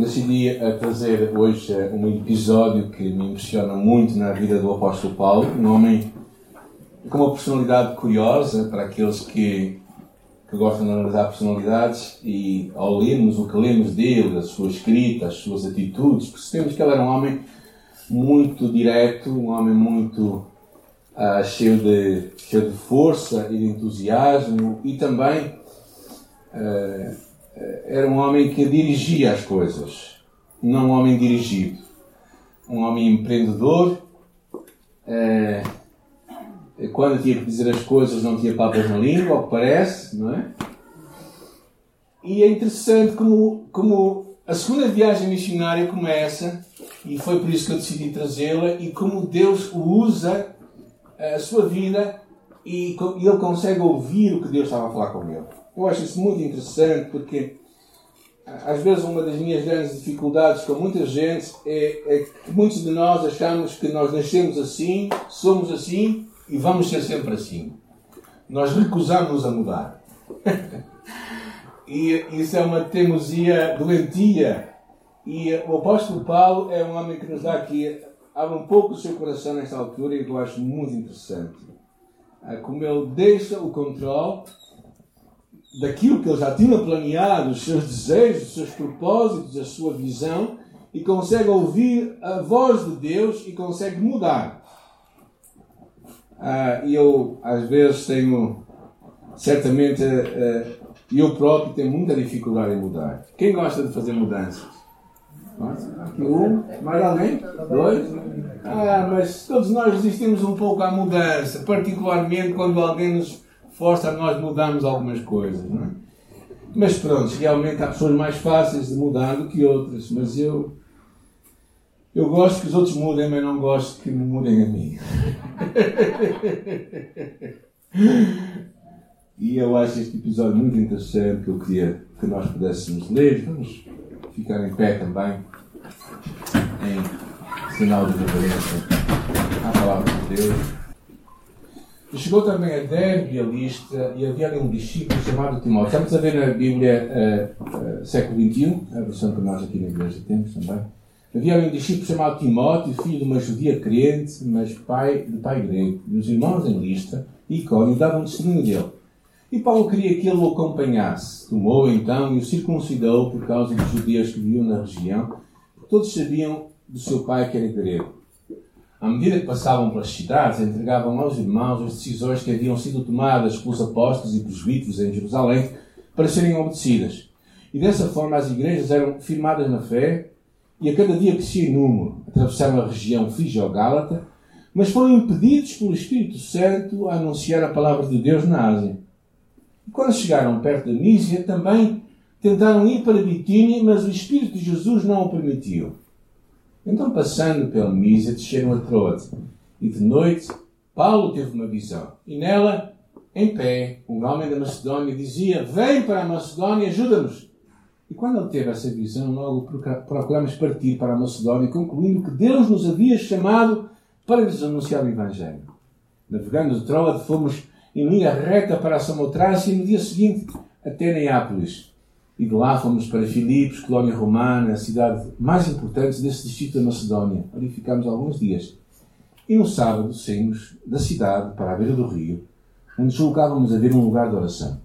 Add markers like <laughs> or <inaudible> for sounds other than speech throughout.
decidi a trazer hoje um episódio que me impressiona muito na vida do apóstolo Paulo, um homem com uma personalidade curiosa para aqueles que, que gostam de analisar personalidades e ao lermos o que lemos dele, a sua escrita, as suas atitudes, percebemos que ele era um homem muito direto, um homem muito uh, cheio, de, cheio de força e de entusiasmo e também uh, era um homem que dirigia as coisas, não um homem dirigido. Um homem empreendedor. Uh, quando tinha que dizer as coisas não tinha papas na língua, ao que parece, não é? E é interessante como, como a segunda viagem missionária começa, e foi por isso que eu decidi trazê-la, e como Deus usa a sua vida e ele consegue ouvir o que Deus estava a falar com ele. Eu acho isso muito interessante porque às vezes uma das minhas grandes dificuldades com muita gente é, é, que muitos de nós achamos que nós nascemos assim, somos assim e vamos ser sempre assim. Nós recusamos a mudar. <laughs> e isso é uma teimosia doentia. E o apóstolo Paulo é um homem que nos dá aqui, abre um pouco o seu coração nesta altura e eu acho muito interessante. Ah, como ele deixa o controle daquilo que ele já tinha planeado, os seus desejos, os seus propósitos, a sua visão, e consegue ouvir a voz de Deus e consegue mudar. Ah, eu, às vezes, tenho, certamente, ah, eu próprio tenho muita dificuldade em mudar. Quem gosta de fazer mudanças? Aqui um, mais alguém? Dois? Ah, mas todos nós resistimos um pouco à mudança, particularmente quando alguém nos força a nós mudarmos algumas coisas, não é? Mas pronto, realmente há pessoas mais fáceis de mudar do que outras, mas eu eu gosto que os outros mudem, mas não gosto que me mudem a mim. e eu acho este episódio muito interessante que eu queria que nós pudéssemos ler. Vamos ficar em pé também, em sinal de reverência à palavra de Deus. Chegou também a Derbe, a lista, e havia ali um discípulo chamado Timóteo. Estamos a ver na Bíblia uh, uh, século XXI, a versão que nós aqui na igreja temos também. Havia ali um discípulo chamado Timóteo, filho de uma judia crente, mas pai de pai grego. E os irmãos em lista e Icónio davam testemunho dele. E Paulo queria que ele o acompanhasse. Tomou então e o circuncidou por causa dos judeus que viviam na região, todos sabiam do seu pai que era grego. À medida que passavam pelas cidades, entregavam aos irmãos as decisões que haviam sido tomadas pelos apóstolos e presbíteros em Jerusalém para serem obedecidas. E dessa forma as igrejas eram firmadas na fé e a cada dia crescia em número. Atravessaram a região Frígio-Gálata, mas foram impedidos pelo Espírito Santo a anunciar a palavra de Deus na Ásia. E quando chegaram perto da Mísia, também tentaram ir para Bitínia, mas o Espírito de Jesus não o permitiu. Então, passando pela Mísia, desceram a Troade. E de noite, Paulo teve uma visão. E nela, em pé, um homem da Macedónia dizia: Vem para a Macedónia, ajuda-nos. E quando ele teve essa visão, logo procuramos partir para a Macedónia, concluindo que Deus nos havia chamado para lhes anunciar o Evangelho. Navegando de Troade, fomos em linha reta para a Samotrácia e no dia seguinte até Neápolis. E de lá fomos para Filipos, colónia romana, a cidade mais importante desse distrito da Macedónia. Ali ficámos alguns dias. E no sábado saímos da cidade para a beira do rio, onde julgávamos haver um lugar de oração.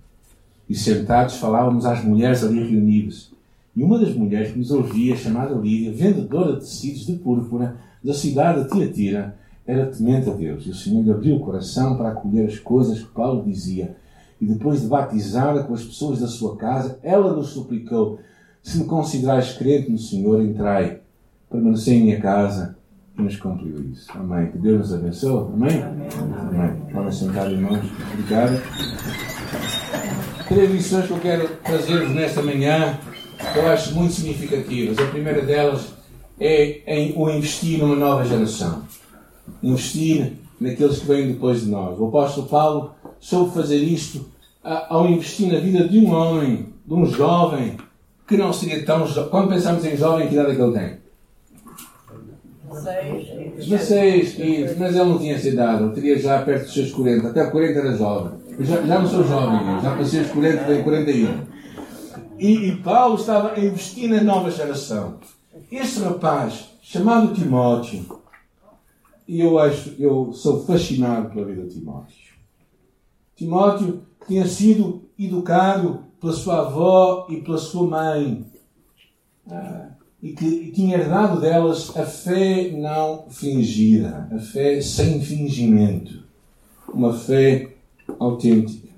E sentados falávamos às mulheres ali reunidas. E uma das mulheres que nos ouvia, chamada Lídia, vendedora de tecidos de púrpura da cidade de Tiatira, era temente a Deus. E o Senhor lhe abriu o coração para acolher as coisas que Paulo dizia e depois de batizada com as pessoas da sua casa, ela nos suplicou: Se me considerais crente no Senhor, entrai, permanecei em minha casa e nos cumpriu isso. Amém. Que Deus nos abençoe. Amém? Amém. Amém. Podem sentar, irmãos. Obrigado. Três lições que eu quero trazer-vos nesta manhã, que eu acho muito significativas. A primeira delas é em o investir numa nova geração. Investir naqueles que vêm depois de nós. O apóstolo Paulo soube fazer isto ao investir na vida de um homem, de um jovem, que não seria tão jovem. Quando pensamos em jovem, que idade é que ele tem? 16, 15, mas ele não tinha essa idade, ele teria já perto dos seus 40, até 40 era jovem. Eu já, já não sou jovem, já passei os 40, tenho 41. E, e Paulo estava a investir na nova geração. Este rapaz, chamado Timóteo, e eu acho, eu sou fascinado pela vida de Timóteo. Timóteo tinha sido educado pela sua avó e pela sua mãe. Ah, e que tinha herdado delas a fé não fingida, a fé sem fingimento, uma fé autêntica.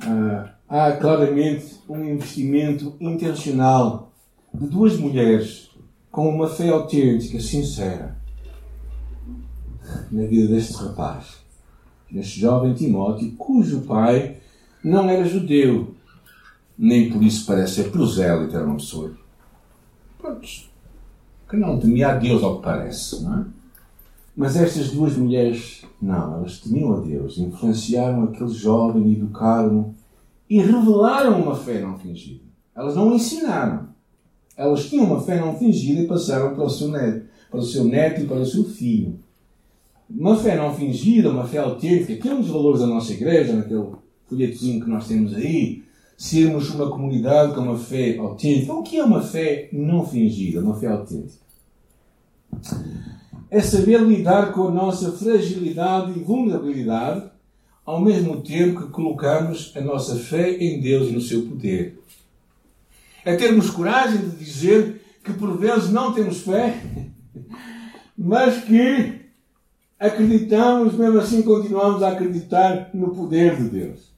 Ah, há claramente um investimento intencional de duas mulheres com uma fé autêntica, sincera, na vida deste rapaz, neste jovem Timóteo, cujo pai não era judeu, nem por isso parece ser prosélito, era uma pessoa pronto, que não temia a Deus ao que parece, não é? Mas estas duas mulheres, não, elas temiam a Deus, influenciaram aquele jovem, educaram e revelaram uma fé não fingida. Elas não ensinaram. Elas tinham uma fé não fingida e passaram para o seu neto, para o seu neto e para o seu filho. Uma fé não fingida, uma fé autêntica, que é um dos valores da nossa igreja, naquele folhetozinho que nós temos aí, sermos uma comunidade com uma fé autêntica. O que é uma fé não fingida, uma fé autêntica? É saber lidar com a nossa fragilidade e vulnerabilidade, ao mesmo tempo que colocamos a nossa fé em Deus e no seu poder. É termos coragem de dizer que por vezes não temos fé, <laughs> mas que acreditamos, mesmo assim continuamos a acreditar no poder de Deus.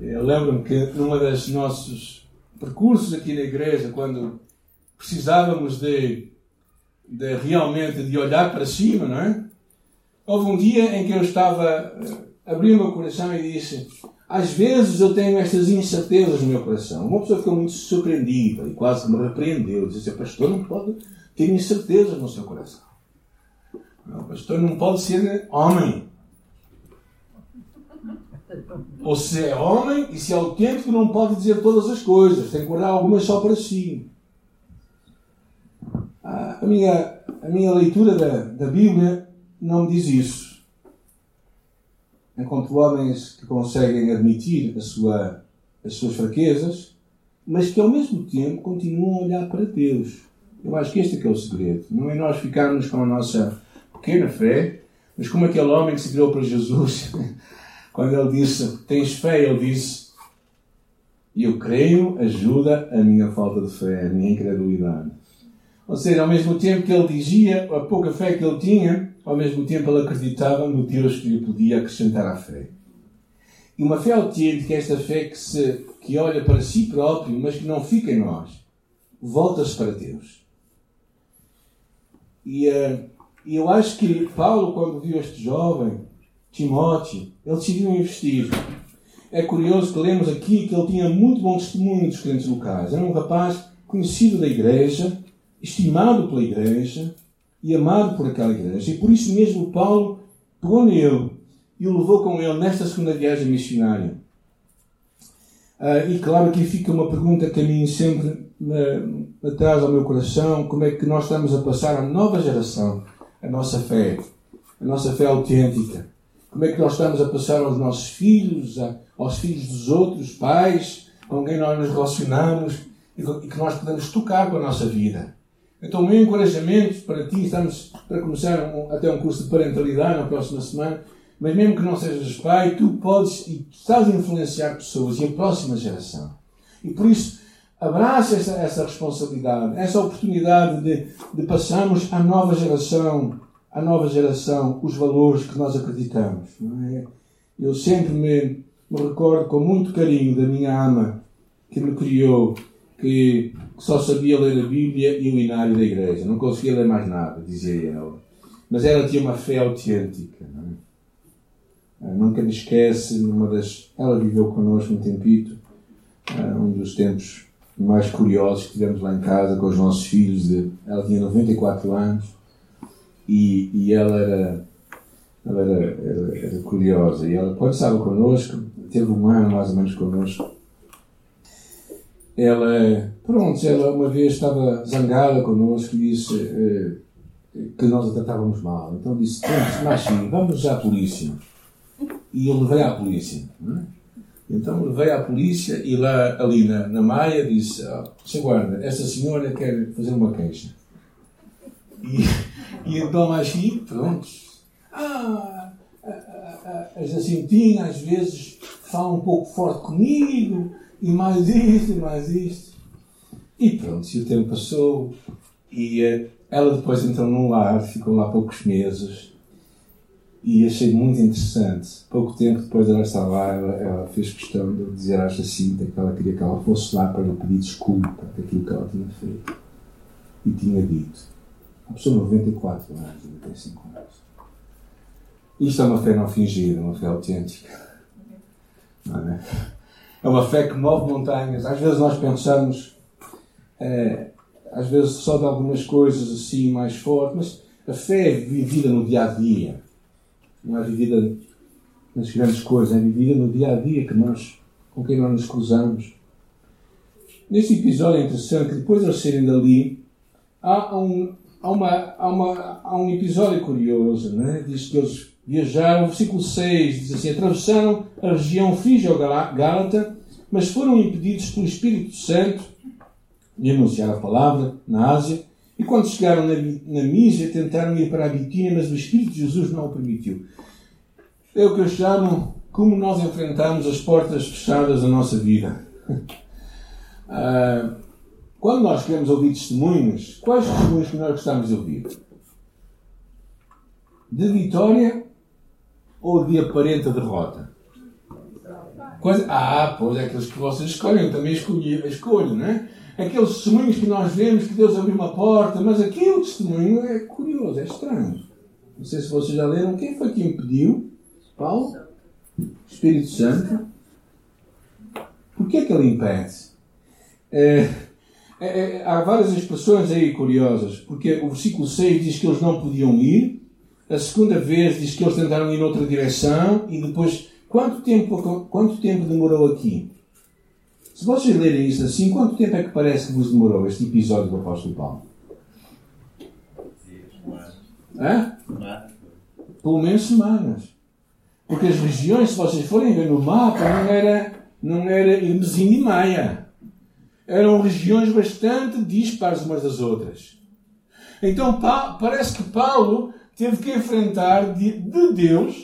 Eu lembro-me que numa dos nossos percursos aqui na igreja, quando precisávamos de, de realmente de olhar para cima, não é? Houve um dia em que eu estava, eh, abri o meu coração e disse: Às vezes eu tenho estas incertezas no meu coração. Uma pessoa ficou muito surpreendida e quase me repreendeu. Disse: Pastor, não pode ter incertezas no seu coração. O pastor não pode ser homem. Ou se é homem e se é autêntico, não pode dizer todas as coisas. Tem que guardar algumas só para si. A minha, a minha leitura da, da Bíblia não me diz isso. Encontro homens que conseguem admitir a sua, as suas fraquezas, mas que ao mesmo tempo continuam a olhar para Deus. Eu acho que este é que é o segredo. Não é nós ficarmos com a nossa pequena fé, mas como aquele homem que se virou para Jesus, <laughs> quando ele disse: Tens fé? Ele disse: Eu creio, ajuda a minha falta de fé, a minha incredulidade. Ou seja, ao mesmo tempo que ele dizia a pouca fé que ele tinha, ao mesmo tempo ele acreditava no Deus que lhe podia acrescentar à fé. E uma fé autêntica é esta fé que, se, que olha para si próprio, mas que não fica em nós. Volta-se para Deus. E uh, e eu acho que Paulo, quando viu este jovem, Timóteo, ele decidiu investir. É curioso que lemos aqui que ele tinha muito bom testemunho dos crentes locais. Era um rapaz conhecido da igreja, estimado pela igreja e amado por aquela igreja. E por isso mesmo Paulo pegou nele e o levou com ele nesta segunda viagem missionária. Uh, e claro que fica uma pergunta que a mim sempre me, me traz ao meu coração: como é que nós estamos a passar à nova geração a nossa fé, a nossa fé autêntica. Como é que nós estamos a passar aos nossos filhos, aos filhos dos outros pais, com quem nós nos relacionamos e que nós podemos tocar com a nossa vida. Então, o meu encorajamento para ti, estamos para começar um, até um curso de parentalidade na próxima semana, mas mesmo que não sejas pai, tu podes e estás a influenciar pessoas e a próxima geração. E por isso, abraça essa, essa responsabilidade, essa oportunidade de, de passarmos à nova geração, à nova geração, os valores que nós acreditamos. É? Eu sempre me, me recordo com muito carinho da minha ama que me criou, que só sabia ler a Bíblia e o inário da igreja, não conseguia ler mais nada, dizia ela. Mas ela tinha uma fé autêntica. Não é? Nunca me esquece, numa das. Ela viveu connosco um tempito, um dos tempos mais curiosos que tivemos lá em casa com os nossos filhos. Ela tinha 94 anos e, e ela era, ela era, era, era curiosa. E ela, quando estava connosco, teve um ano mais ou menos connosco. Ela, pronto, ela uma vez estava zangada connosco e disse eh, que nós a tratávamos mal. Então disse: Mas sim, vamos à polícia. E eu levei à polícia. Não é? Então levei à polícia e lá ali na, na Maia disse, oh, Sr. Guarda, esta senhora quer fazer uma queixa. E, e então assim, pronto. Ah, as Jacintina às vezes falam um pouco forte comigo, e mais isto, e mais isto. E pronto, e o tempo passou, e uh, ela depois entrou num lar, ficou lá poucos meses, e achei muito interessante. Pouco tempo depois dela estar lá, ela, ela, fez questão de dizer à Jacinta que ela queria que ela fosse lá para lhe pedir desculpa daquilo que ela tinha feito. E tinha dito. Uma pessoa de 94 anos, 95 anos. Isto é uma fé não fingida, uma fé autêntica. Não é? é uma fé que move montanhas. Às vezes nós pensamos, é, às vezes só de algumas coisas assim mais fortes, mas a fé é vivida no dia a dia não é vivida nas grandes coisas, é vivida no dia a dia que nós, com quem nós nos cruzamos. Neste episódio é interessante que depois de eles saírem dali, há um, há uma, há uma, há um episódio curioso, né? diz que eles viajaram, versículo 6 diz assim: atravessaram a região frígio-gálata, mas foram impedidos pelo Espírito Santo de anunciar a palavra na Ásia. E quando chegaram na, na Mísia, tentaram ir para a Bitínia, mas o Espírito de Jesus não o permitiu. É o que eu chamo como nós enfrentamos as portas fechadas da nossa vida. <laughs> Ah, quando nós queremos ouvir testemunhos, quais testemunhos que nós gostamos de ouvir? De vitória ou de aparente derrota? Coisa... Ah, pois é aqueles que vocês escolhem, eu também escolhi, escolho, não é? Aqueles testemunhos que nós vemos que Deus abriu uma porta, mas aquele testemunho é curioso, é estranho. Não sei se vocês já leram. Quem foi que impediu Paulo, Espírito Santo. Por que é que ele impede? É, é, é, há várias expressões aí curiosas, porque o versículo 6 diz que eles não podiam ir, a segunda vez diz que eles tentaram ir noutra direção, e depois, quanto tempo, quanto tempo demorou aqui? Se vocês lerem isso assim, quanto tempo é que parece que vos demorou este episódio do apóstolo Paulo? Hã? Pelo menos semanas. Porque as regiões, se vocês forem ver no mapa, não era, não era Hermesim e Maia. Eram regiões bastante dispares umas das outras. Então parece que Paulo teve que enfrentar de, de Deus,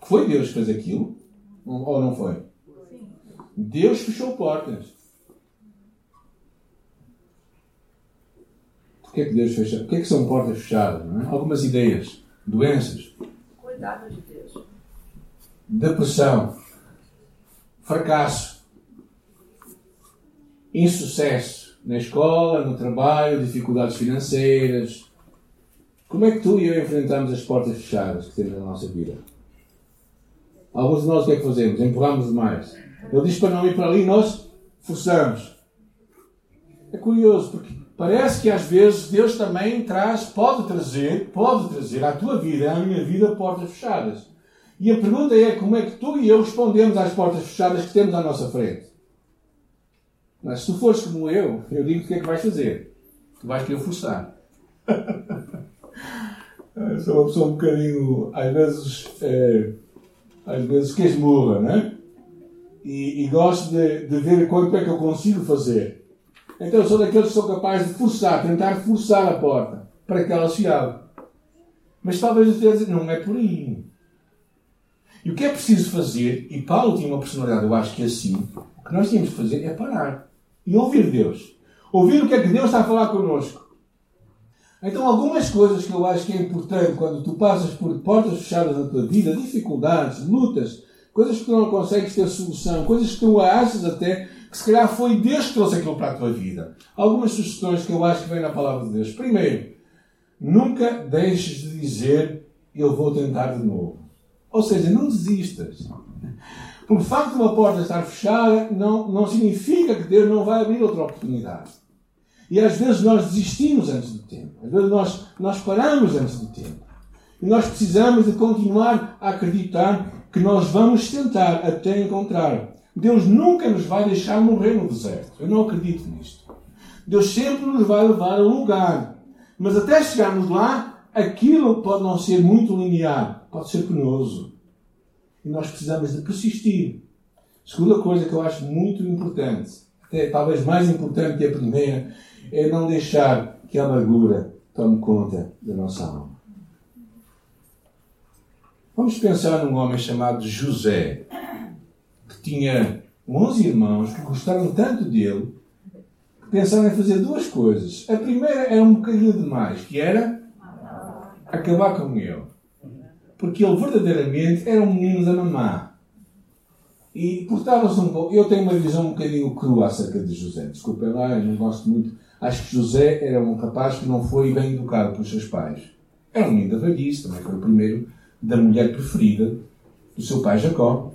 que foi Deus que fez aquilo, ou não foi? Deus fechou portas. Porquê é que Deus fecha? Porquê é que são portas fechadas? É? Algumas ideias, doenças. Cuidado de Deus. Depressão, fracasso, insucesso na escola, no trabalho, dificuldades financeiras. Como é que tu e eu enfrentamos as portas fechadas que temos na nossa vida? Alguns de nós o que é que fazemos? Empurramos demais. Ele diz para não ir para ali, nós forçamos. É curioso, porque parece que às vezes Deus também traz, pode trazer, pode trazer à tua vida, à minha vida, portas fechadas. E a pergunta é como é que tu e eu respondemos às portas fechadas que temos à nossa frente? Mas se tu fores como eu, eu digo o que é que vais fazer. Tu vais querer forçar. <laughs> sou uma pessoa um bocadinho, às vezes, é, às vezes que esmurra, né? E, e gosto de, de ver quanto é que eu consigo fazer. Então eu sou daqueles que sou capaz de forçar, tentar forçar a porta para que ela se abra. Mas talvez você dizer, não é por aí. E o que é preciso fazer, e Paulo tinha uma personalidade, eu acho que é assim, o que nós temos que fazer é parar e ouvir Deus. Ouvir o que é que Deus está a falar connosco. Então, algumas coisas que eu acho que é importante quando tu passas por portas fechadas na tua vida, dificuldades, lutas, coisas que tu não consegues ter solução, coisas que tu achas até que se calhar foi Deus que trouxe aquilo para a tua vida. Algumas sugestões que eu acho que vêm na palavra de Deus. Primeiro, nunca deixes de dizer eu vou tentar de novo. Ou seja, não desistas. Por facto de uma porta estar fechada, não, não significa que Deus não vai abrir outra oportunidade. E às vezes nós desistimos antes do tempo. Às vezes nós, nós paramos antes do tempo. E nós precisamos de continuar a acreditar que nós vamos tentar até encontrar. Deus nunca nos vai deixar morrer no deserto. Eu não acredito nisto. Deus sempre nos vai levar a um lugar. Mas até chegarmos lá, aquilo pode não ser muito linear, pode ser penoso. E nós precisamos de persistir. Segunda coisa que eu acho muito importante, até talvez mais importante que a primeira, é não deixar que a amargura tome conta da nossa alma. Vamos pensar num homem chamado José, que tinha 11 irmãos que gostaram tanto dele que pensaram em fazer duas coisas. A primeira era um bocadinho demais, que era acabar com ele. Porque ele verdadeiramente era um menino da mamá. E portava-se um pouco. Eu tenho uma visão um bocadinho crua acerca de José. Desculpem lá, eu não gosto muito. Acho que José era um rapaz que não foi bem educado pelos seus pais. Era um menino da velhice, também foi o primeiro da mulher preferida do seu pai Jacó.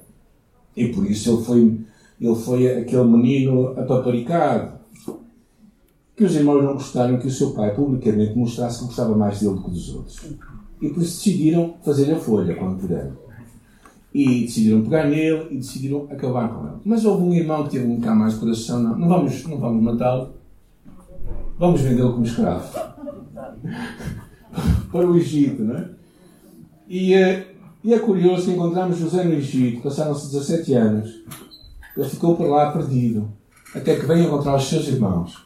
E por isso ele foi, ele foi aquele menino apaparicado. Que os irmãos não gostaram que o seu pai publicamente mostrasse que gostava mais dele do que dos outros. E por isso decidiram fazer a folha quando puderam. E decidiram pegar nele e decidiram acabar com ele. Mas houve um irmão que teve um bocado mais de coração. Não, não vamos, não vamos matá-lo. Vamos vendê-lo como escravo. <laughs> Para o Egito, não é? E, eh, e é curioso encontramos José no Egito, passaram-se 17 anos. Ele ficou por lá perdido, até que veio encontrar os seus irmãos.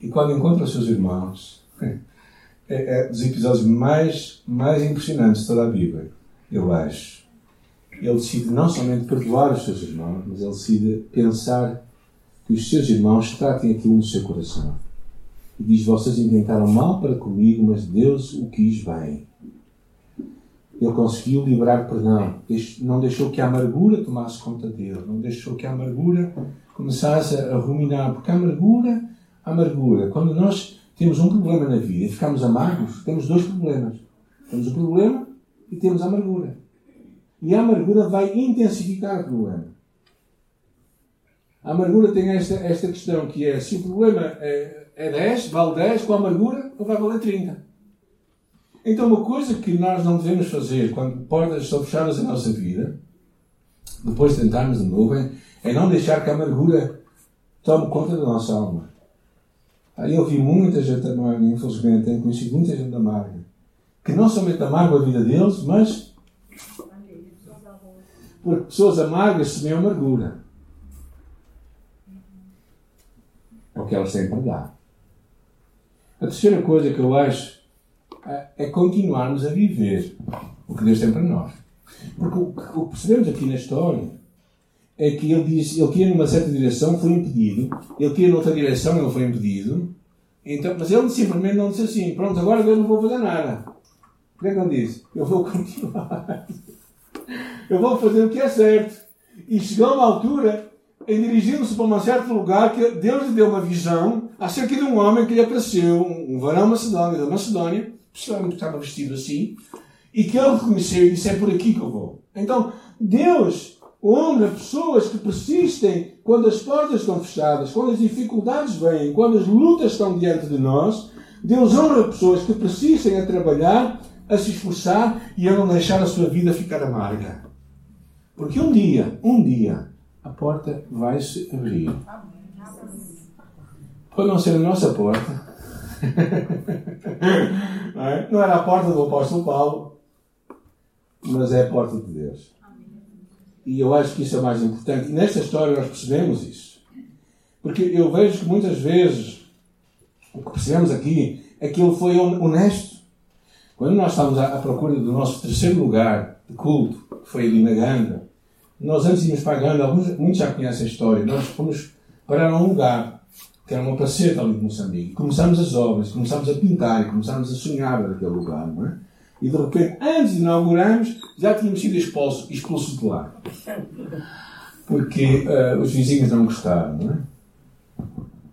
E quando encontra os seus irmãos, <laughs> é, é dos episódios mais, mais impressionantes de toda a Bíblia, eu acho. Ele decide não somente perdoar os seus irmãos, mas ele decide pensar que os seus irmãos tratem aquilo no seu coração. E diz: Vocês inventaram mal para comigo, mas Deus o quis bem. Ele conseguiu liberar perdão. Não deixou que a amargura tomasse conta dele. Não deixou que a amargura começasse a ruminar. Porque a amargura, a amargura, quando nós temos um problema na vida e ficamos amargos, temos dois problemas. Temos o problema e temos a amargura. E a amargura vai intensificar o problema. A amargura tem esta, esta questão que é se o problema é, é 10, vale 10, com a amargura, ou vai valer 30. Então, uma coisa que nós não devemos fazer quando portas estão fechadas na nossa vida, depois de tentarmos de novo, é não deixar que a amargura tome conta da nossa alma. Aí eu vi muita gente amarga, infelizmente, tenho conhecido muita gente amarga, que não somente amarga a vida deles, mas porque pessoas amargas semeiam amargura. É o que elas têm para dar. A terceira coisa que eu acho é continuarmos a viver o que Deus tem para nós. Porque o que percebemos aqui na história é que ele diz, ele queria numa certa direção, foi impedido. Ele queria noutra direção, ele foi impedido. Então, mas ele simplesmente não disse assim, pronto, agora eu não vou fazer nada. O que é que ele disse? Eu vou <laughs> continuar. Eu vou fazer o que é certo. E chegou uma altura em dirigindo-se para um certo lugar que Deus lhe deu uma visão acerca de um homem que lhe apareceu, um varão macedónio, da Macedónia, que estava vestido assim, e que ele reconheceu e disse: É por aqui que eu vou. Então, Deus honra pessoas que persistem quando as portas estão fechadas, quando as dificuldades vêm, quando as lutas estão diante de nós. Deus honra pessoas que persistem a trabalhar, a se esforçar e a não deixar a sua vida ficar amarga. Porque um dia, um dia, a porta vai se abrir. Pode não ser a nossa porta, não, é? não era a porta do apóstolo Paulo, mas é a porta de Deus. E eu acho que isso é mais importante. Nesta história nós percebemos isso. Porque eu vejo que muitas vezes o que percebemos aqui é que ele foi honesto. Quando nós estávamos à procura do nosso terceiro lugar de culto, que foi ali na Ganda, nós antes íamos para a Ganda, alguns, muitos já conhecem a história, nós fomos parar um lugar que era uma placeta ali de Moçambique. Começámos as obras, começámos a pintar começámos a sonhar naquele lugar, não é? E de repente, antes de inaugurarmos, já tínhamos sido expulsos, expulsos de lá. Porque uh, os vizinhos não gostaram, não é?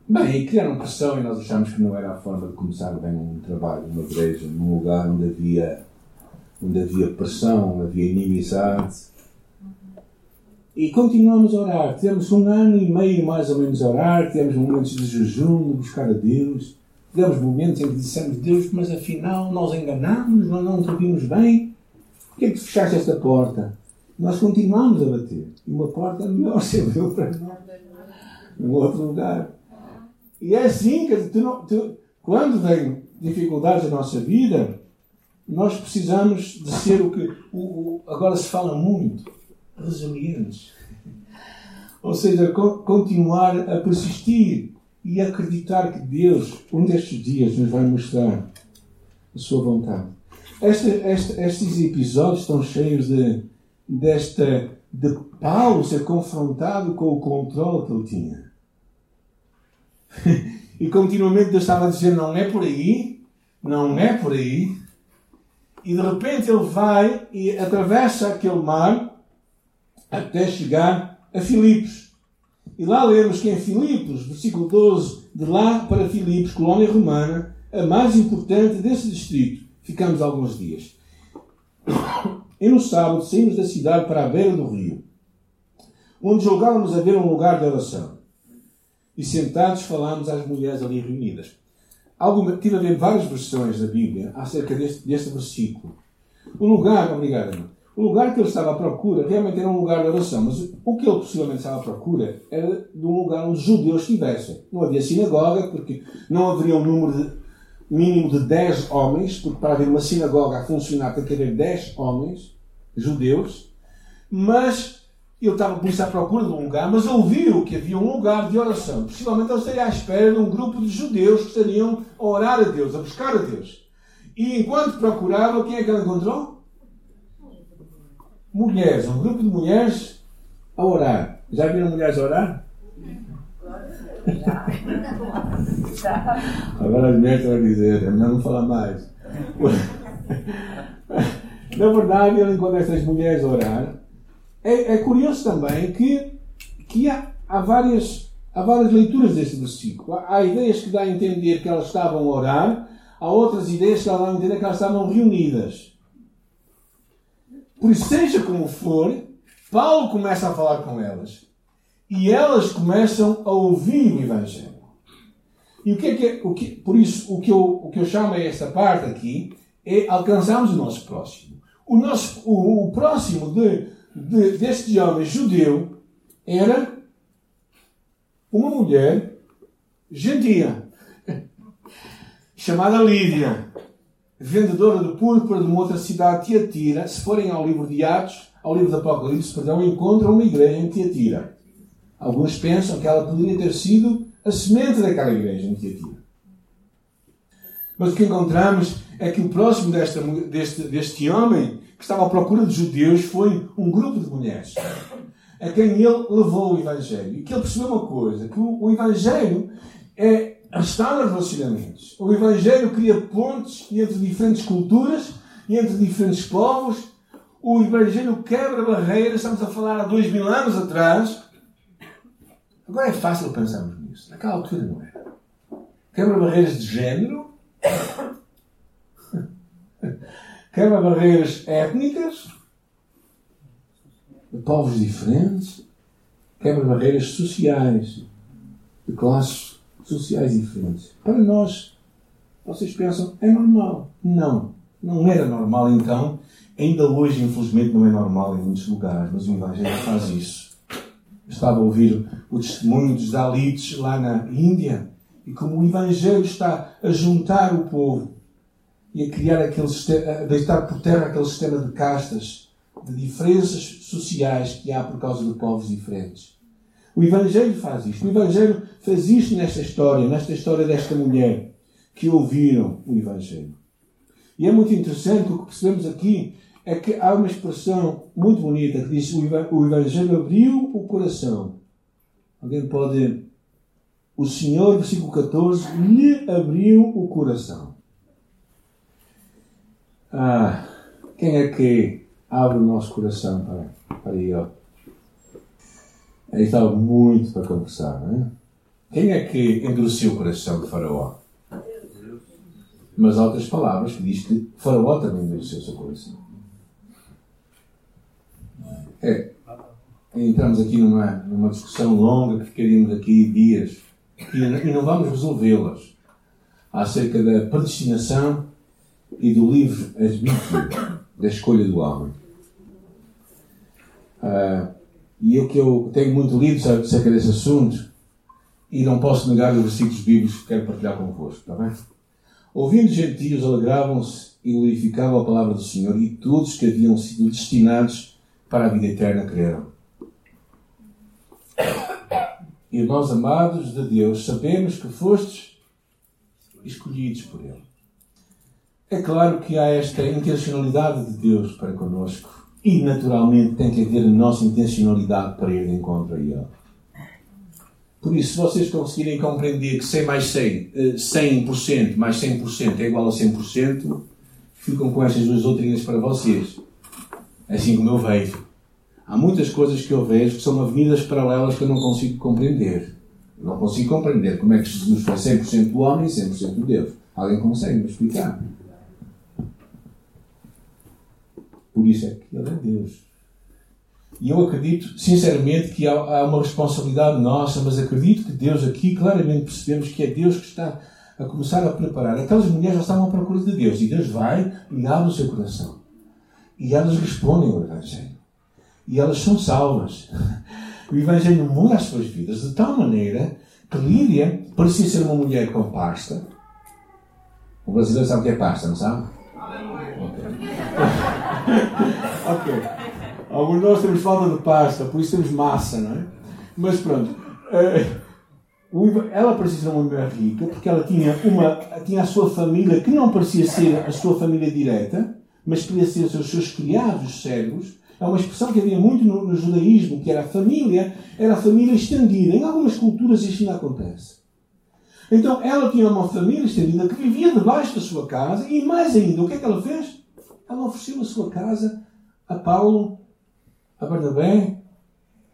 Bem, e criaram pressão e nós achámos que não era a forma de começar bem um trabalho numa igreja, num lugar onde havia, onde havia pressão, onde havia inimizade e continuamos a orar. Tivemos um ano e meio mais ou menos a orar, tivemos momentos de jejum, de buscar a Deus. Tivemos momentos em que dissemos, Deus, mas afinal nós enganamos, nós não ouvimos bem. Por que é que fechaste esta porta? Nós continuamos a bater. E uma porta melhor <laughs> se abriu para nós. Num outro lugar. E é assim que tu não, tu, quando vem dificuldades na nossa vida, nós precisamos de ser o que o, o, agora se fala muito resilientes. Ou seja, continuar a persistir e acreditar que Deus, um destes dias, nos vai mostrar a sua vontade. Este, este, estes episódios estão cheios de, desta, de Paulo ser confrontado com o controle que ele tinha. <laughs> e continuamente Deus estava a dizer: não é por aí, não é por aí. E de repente ele vai e atravessa aquele mar até chegar a Filipos. E lá lemos que em Filipos, versículo 12, de lá para Filipos, colónia romana, a mais importante desse distrito, ficamos alguns dias. E no sábado saímos da cidade para a beira do rio, onde julgávamos haver um lugar de oração. E sentados falámos às mulheres ali reunidas. Alguma, tive a ver várias versões da Bíblia acerca deste, deste versículo. O lugar, obrigado, o lugar que ele estava à procura realmente era um lugar de oração, mas o que ele possivelmente estava à procura era de um lugar onde judeus estivessem. Não havia sinagoga, porque não haveria um número de, mínimo de 10 homens, porque para haver uma sinagoga a funcionar tem que haver 10 homens, judeus, mas ele estava por isso à procura de um lugar, mas ouviu que havia um lugar de oração. Possivelmente ele estaria à espera de um grupo de judeus que estariam a orar a Deus, a buscar a Deus. E enquanto procurava, quem é que ele encontrou? Mulheres, um grupo de mulheres a orar. Já viram mulheres orar? Agora as mulheres vão dizer, melhor não falar mais. <laughs> Na verdade, ele encontra essas mulheres a orar. É, é curioso também que, que há, há, várias, há várias leituras deste versículo. Há, há ideias que dão a entender que elas estavam a orar, há outras ideias que dão a entender que elas estavam reunidas. Por isso, seja como for, Paulo começa a falar com elas. E elas começam a ouvir o Evangelho. E o que é que, é, o que por isso, o que, eu, o que eu chamo a esta parte aqui é alcançarmos o nosso próximo. O, nosso, o, o próximo de, de, deste homem judeu era uma mulher gentia, <laughs> chamada Lídia vendedora de púrpura de uma outra cidade, Tiatira, se forem ao livro de Atos, ao livro de Apocalipse, perdão, encontram uma igreja em Tiatira. Alguns pensam que ela poderia ter sido a semente daquela igreja em Tiatira. Mas o que encontramos é que o próximo desta, deste, deste homem, que estava à procura de judeus, foi um grupo de mulheres a quem ele levou o Evangelho. E que ele percebeu uma coisa: que o, o Evangelho é restaura relacionamentos. O Evangelho cria pontes entre diferentes culturas entre diferentes povos. O Evangelho quebra barreiras. Estamos a falar há dois mil anos atrás. Agora é fácil pensarmos nisso. Naquela altura não era. Quebra barreiras de género. <laughs> Quebra barreiras étnicas. De povos diferentes. Quebra barreiras sociais. De classes sociais diferentes. Para nós, vocês pensam, é normal. Não, não era normal então. Ainda hoje, infelizmente, não é normal em muitos lugares, mas o Evangelho faz isso. Estava a ouvir o testemunho dos Dalites lá na Índia e como o Evangelho está a juntar o povo e a criar aquele sistema, a deitar por terra aquele sistema de castas, de diferenças sociais que há por causa de povos diferentes. O Evangelho faz isto. O Evangelho faz isto nesta história, nesta história desta mulher que ouviram o Evangelho. E é muito interessante o que percebemos aqui é que há uma expressão muito bonita que diz o Evangelho abriu o coração. Alguém pode. O Senhor, versículo 14, lhe abriu o coração. Ah, quem é que abre o nosso coração para, para Ele? Aí estava muito para conversar, não é? Quem é que endureceu o coração de Faraó? Mas há outras palavras que diz que Faraó também endureceu o seu coração. É. Entramos aqui numa, numa discussão longa que ficaríamos aqui dias e, não vamos resolvê-las acerca da predestinação e do livro Asbítio, da escolha do homem. Uh, e eu que eu tenho muito lido acerca desse assunto e não posso negar os versículos bíblicos que quero partilhar convosco, está bem? Ouvindo gentios, alegravam-se e glorificavam a palavra do Senhor e todos que haviam sido destinados para a vida eterna creram. Nós, amados de Deus, sabemos que fostes escolhidos por Ele. É claro que há esta intencionalidade de Deus para conosco. E, naturalmente, tem que haver a nossa intencionalidade para ir de encontro a Ele. Por isso, se vocês conseguirem compreender que 100 mais 100, 100% eh, mais 100% é igual a 100%, ficam com estas duas doutrinas para vocês. Assim como eu vejo. Há muitas coisas que eu vejo que são avenidas paralelas que eu não consigo compreender. Não consigo compreender como é que Jesus foi 100% do homem e 100% de Deus. Alguém consegue me explicar? Por isso é que Ele é Deus. E eu acredito, sinceramente, que há, uma responsabilidade nossa, mas acredito que Deus aqui, claramente percebemos que é Deus que está a começar a preparar. Aquelas mulheres já estavam à procura de Deus e Deus vai e abre o seu coração. E elas respondem ao Evangelho. E elas são salvas. <laughs> O Evangelho muda as suas vidas de tal maneira que Lídia parecia ser uma mulher com pasta. O brasileiro sabe o que é pasta, não sabe? <laughs> Ok. Alguns de nós temos falta de pasta, por isso temos massa, não é? Mas pronto. Uh, ela parecia ser uma mulher rica porque ela tinha, uma, tinha a sua família que não parecia ser a sua família direta, mas podia ser os seus criados cegos. É uma expressão que havia muito no, no, judaísmo, que era a família, era a família estendida. Em algumas culturas isso ainda acontece. Então ela tinha uma família estendida que vivia debaixo da sua casa e mais ainda, o que é que ela fez? Ela ofereceu a sua casa a Paulo, a Barnabé,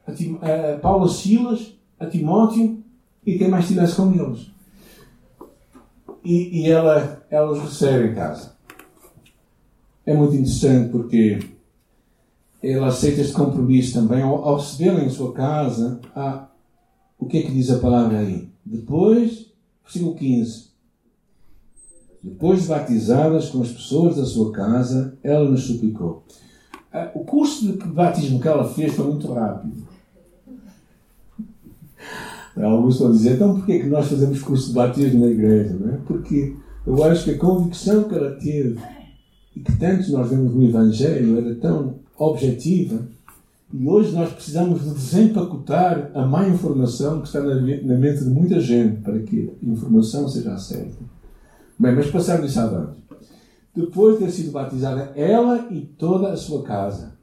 a, Tim, a Paulo Silas, a Timóteo e quem mais estivesse com eles. E, e ela, ela os recebe em casa. É muito interessante porque ela aceita este compromisso também. Ao, ao recebê-la em sua casa, há, o que é que diz a palavra aí? Depois, versículo 15. Depois de batizadas com as pessoas da sua casa, ela nos suplicou. Ah, o curso de batismo que ela fez foi muito rápido. Alguns estão a dizer, então porquê que nós fazemos curso de batismo na igreja? Não é? Porque eu acho que a convicção que ela teve e que tantos nós vemos no Evangelho era tão objetiva e hoje nós precisamos de desempacotar a má informação que está na, mente de muita gente para que a informação seja certa. Bem, mas passando isso avante. Depois de ter sido batizada ela e toda a sua casa,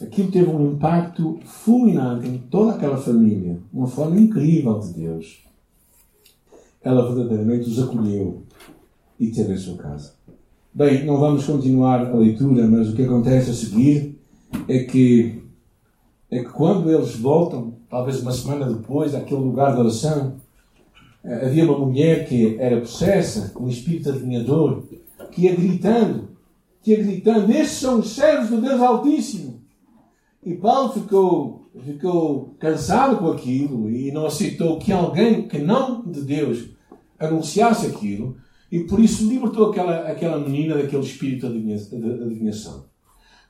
Aquilo teve um impacto fulminante em toda aquela família, uma forma incrível de Deus. Ela verdadeiramente os acolheu e teve em sua casa. Bem, não vamos continuar a leitura, mas o que acontece a seguir é que, é que quando eles voltam, talvez uma semana depois, àquele lugar de oração, havia uma mulher que era possessa um espírito adivinhador, que ia gritando, que ia gritando: Estes são os servos do Deus Altíssimo. E Paulo ficou, ficou cansado com aquilo e não aceitou que alguém que não de Deus anunciasse aquilo e por isso libertou aquela, aquela menina daquele espírito de adivinhação.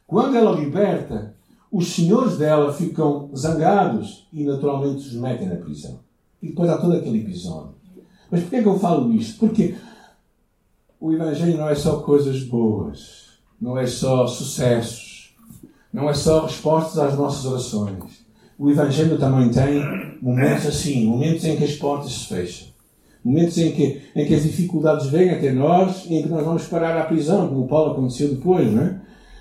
Quando ela liberta, os senhores dela ficam zangados e naturalmente os metem na prisão. E depois há todo aquele episódio. Mas porquê é que eu falo isto? Porque o Evangelho não é só coisas boas, não é só sucessos não é só respostas às nossas orações. O Evangelho também tem momentos assim, momentos em que as portas se fecham. Momentos em que, em que as dificuldades vêm até nós e em que nós vamos parar à prisão, como o Paulo aconteceu depois, não é?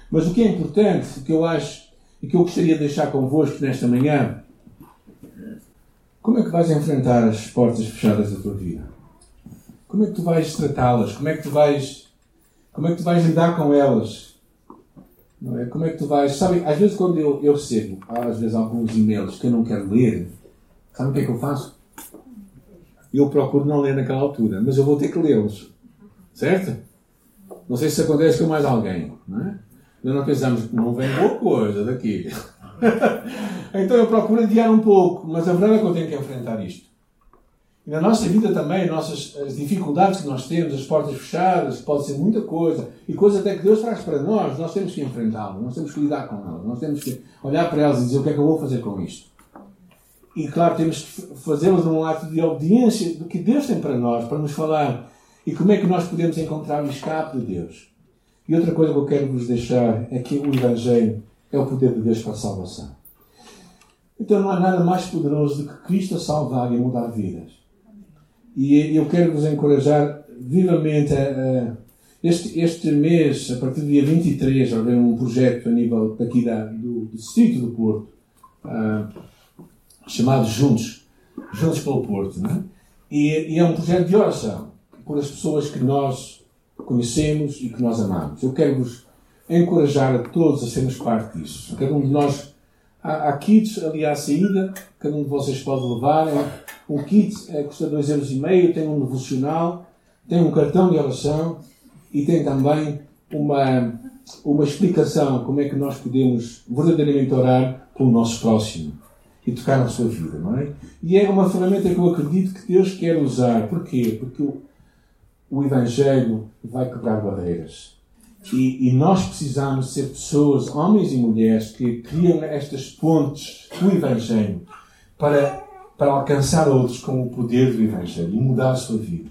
Mas o que é importante, o que eu acho e que eu gostaria de deixar convosco nesta manhã, como é que vais enfrentar as portas fechadas da tua vida? Como é que tu vais tratá-las? Como é que tu vais, como é que tu vais lidar com elas? Não é? Como é que tu vais. Sabe, às vezes quando eu, eu recebo, às vezes alguns e-mails que eu não quero ler, sabe o que é que eu faço? Eu procuro não ler naquela altura, mas eu vou ter que lê-los. Certo? Não sei se acontece com mais alguém, não é? Nós não pensamos, não vem boa coisa daqui. <laughs> então eu procuro adiar um pouco, mas a verdade é que eu tenho que enfrentar isto. E na nossa vida também, nossas, as dificuldades que nós temos, as portas fechadas, pode ser muita coisa, e coisa até que Deus traz para nós, nós temos que enfrentá-las, nós temos que lidar com elas, nós temos que olhar para elas e dizer o que é que eu vou fazer com isto. E claro, temos que fazê-las num ato de obediência do que Deus tem para nós, para nos falar, e como é que nós podemos encontrar o escape de Deus. E outra coisa que eu quero vos deixar é que o Evangelho é o poder de Deus para a salvação. Então não há nada mais poderoso do que Cristo a salvar e a mudar vidas. E eu quero vos encorajar vivamente a, a este, este mês, a partir do dia 23, vai haver um projeto a nível daqui da, do, Distrito do Porto, uh, chamado Juntos, Juntos pelo Porto. Né? E, e, é um projeto de oração por as pessoas que nós conhecemos e que nós amamos. Eu quero vos encorajar a todos a sermos parte disso. Cada um de nós. Há, há kits ali à saída, cada um de vocês pode levar. Um kit é, custa 2,5€, tem um devocional, tem um cartão de oração e tem também uma, uma explicação como é que nós podemos verdadeiramente orar pelo nosso próximo e tocar na sua vida, não é? E é uma ferramenta que eu acredito que Deus quer usar. Porquê? Porque o, o Evangelho vai quebrar barreiras. E, e, nós precisamos ser pessoas, homens e mulheres, que criam estas pontes do Evangelho para, para alcançar outros com o poder do Evangelho e mudar a sua vida.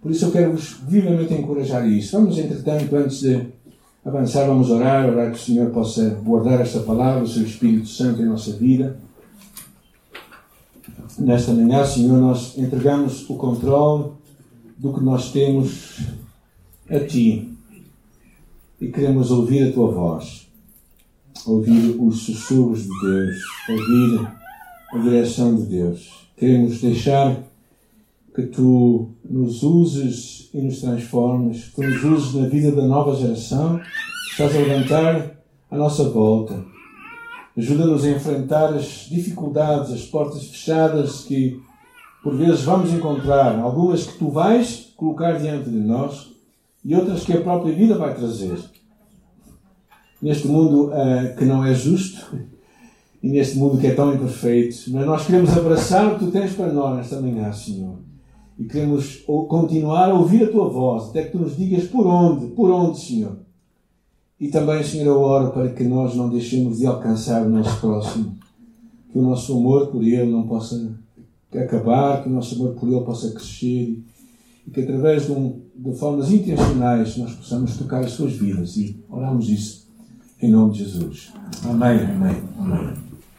Por isso eu quero vos vivamente encorajar a isso. Vamos, entretanto, antes de avançar, vamos orar, orar que o Senhor possa guardar esta palavra, o seu Espírito Santo em nossa vida. Nesta manhã, Senhor, nós entregamos o controle do que nós temos a Ti e queremos ouvir a Tua voz, ouvir os sussurros de Deus, ouvir a direção de Deus. Queremos deixar que tu nos uses e nos transformes, que tu nos uses na vida da nova geração, estás a levantar à nossa volta. Ajuda-nos a enfrentar as dificuldades, as portas fechadas que por vezes vamos encontrar, algumas que tu vais colocar diante de nós e outras que a própria vida vai trazer. Neste mundo uh, que não é justo e neste mundo que é tão imperfeito, mas nós queremos abraçar o que tu tens para nós nesta manhã, Senhor e queremos continuar a ouvir a tua voz, até que tu nos digas por onde, por onde, Senhor. E também, Senhor, eu oro para que nós não deixemos de alcançar o nosso próximo, que o nosso amor por ele não possa acabar, que o nosso amor por ele possa crescer e que através de, um, de formas intencionais nós possamos tocar as suas vidas e oramos isso em nome de Jesus. Amém, amém, amém.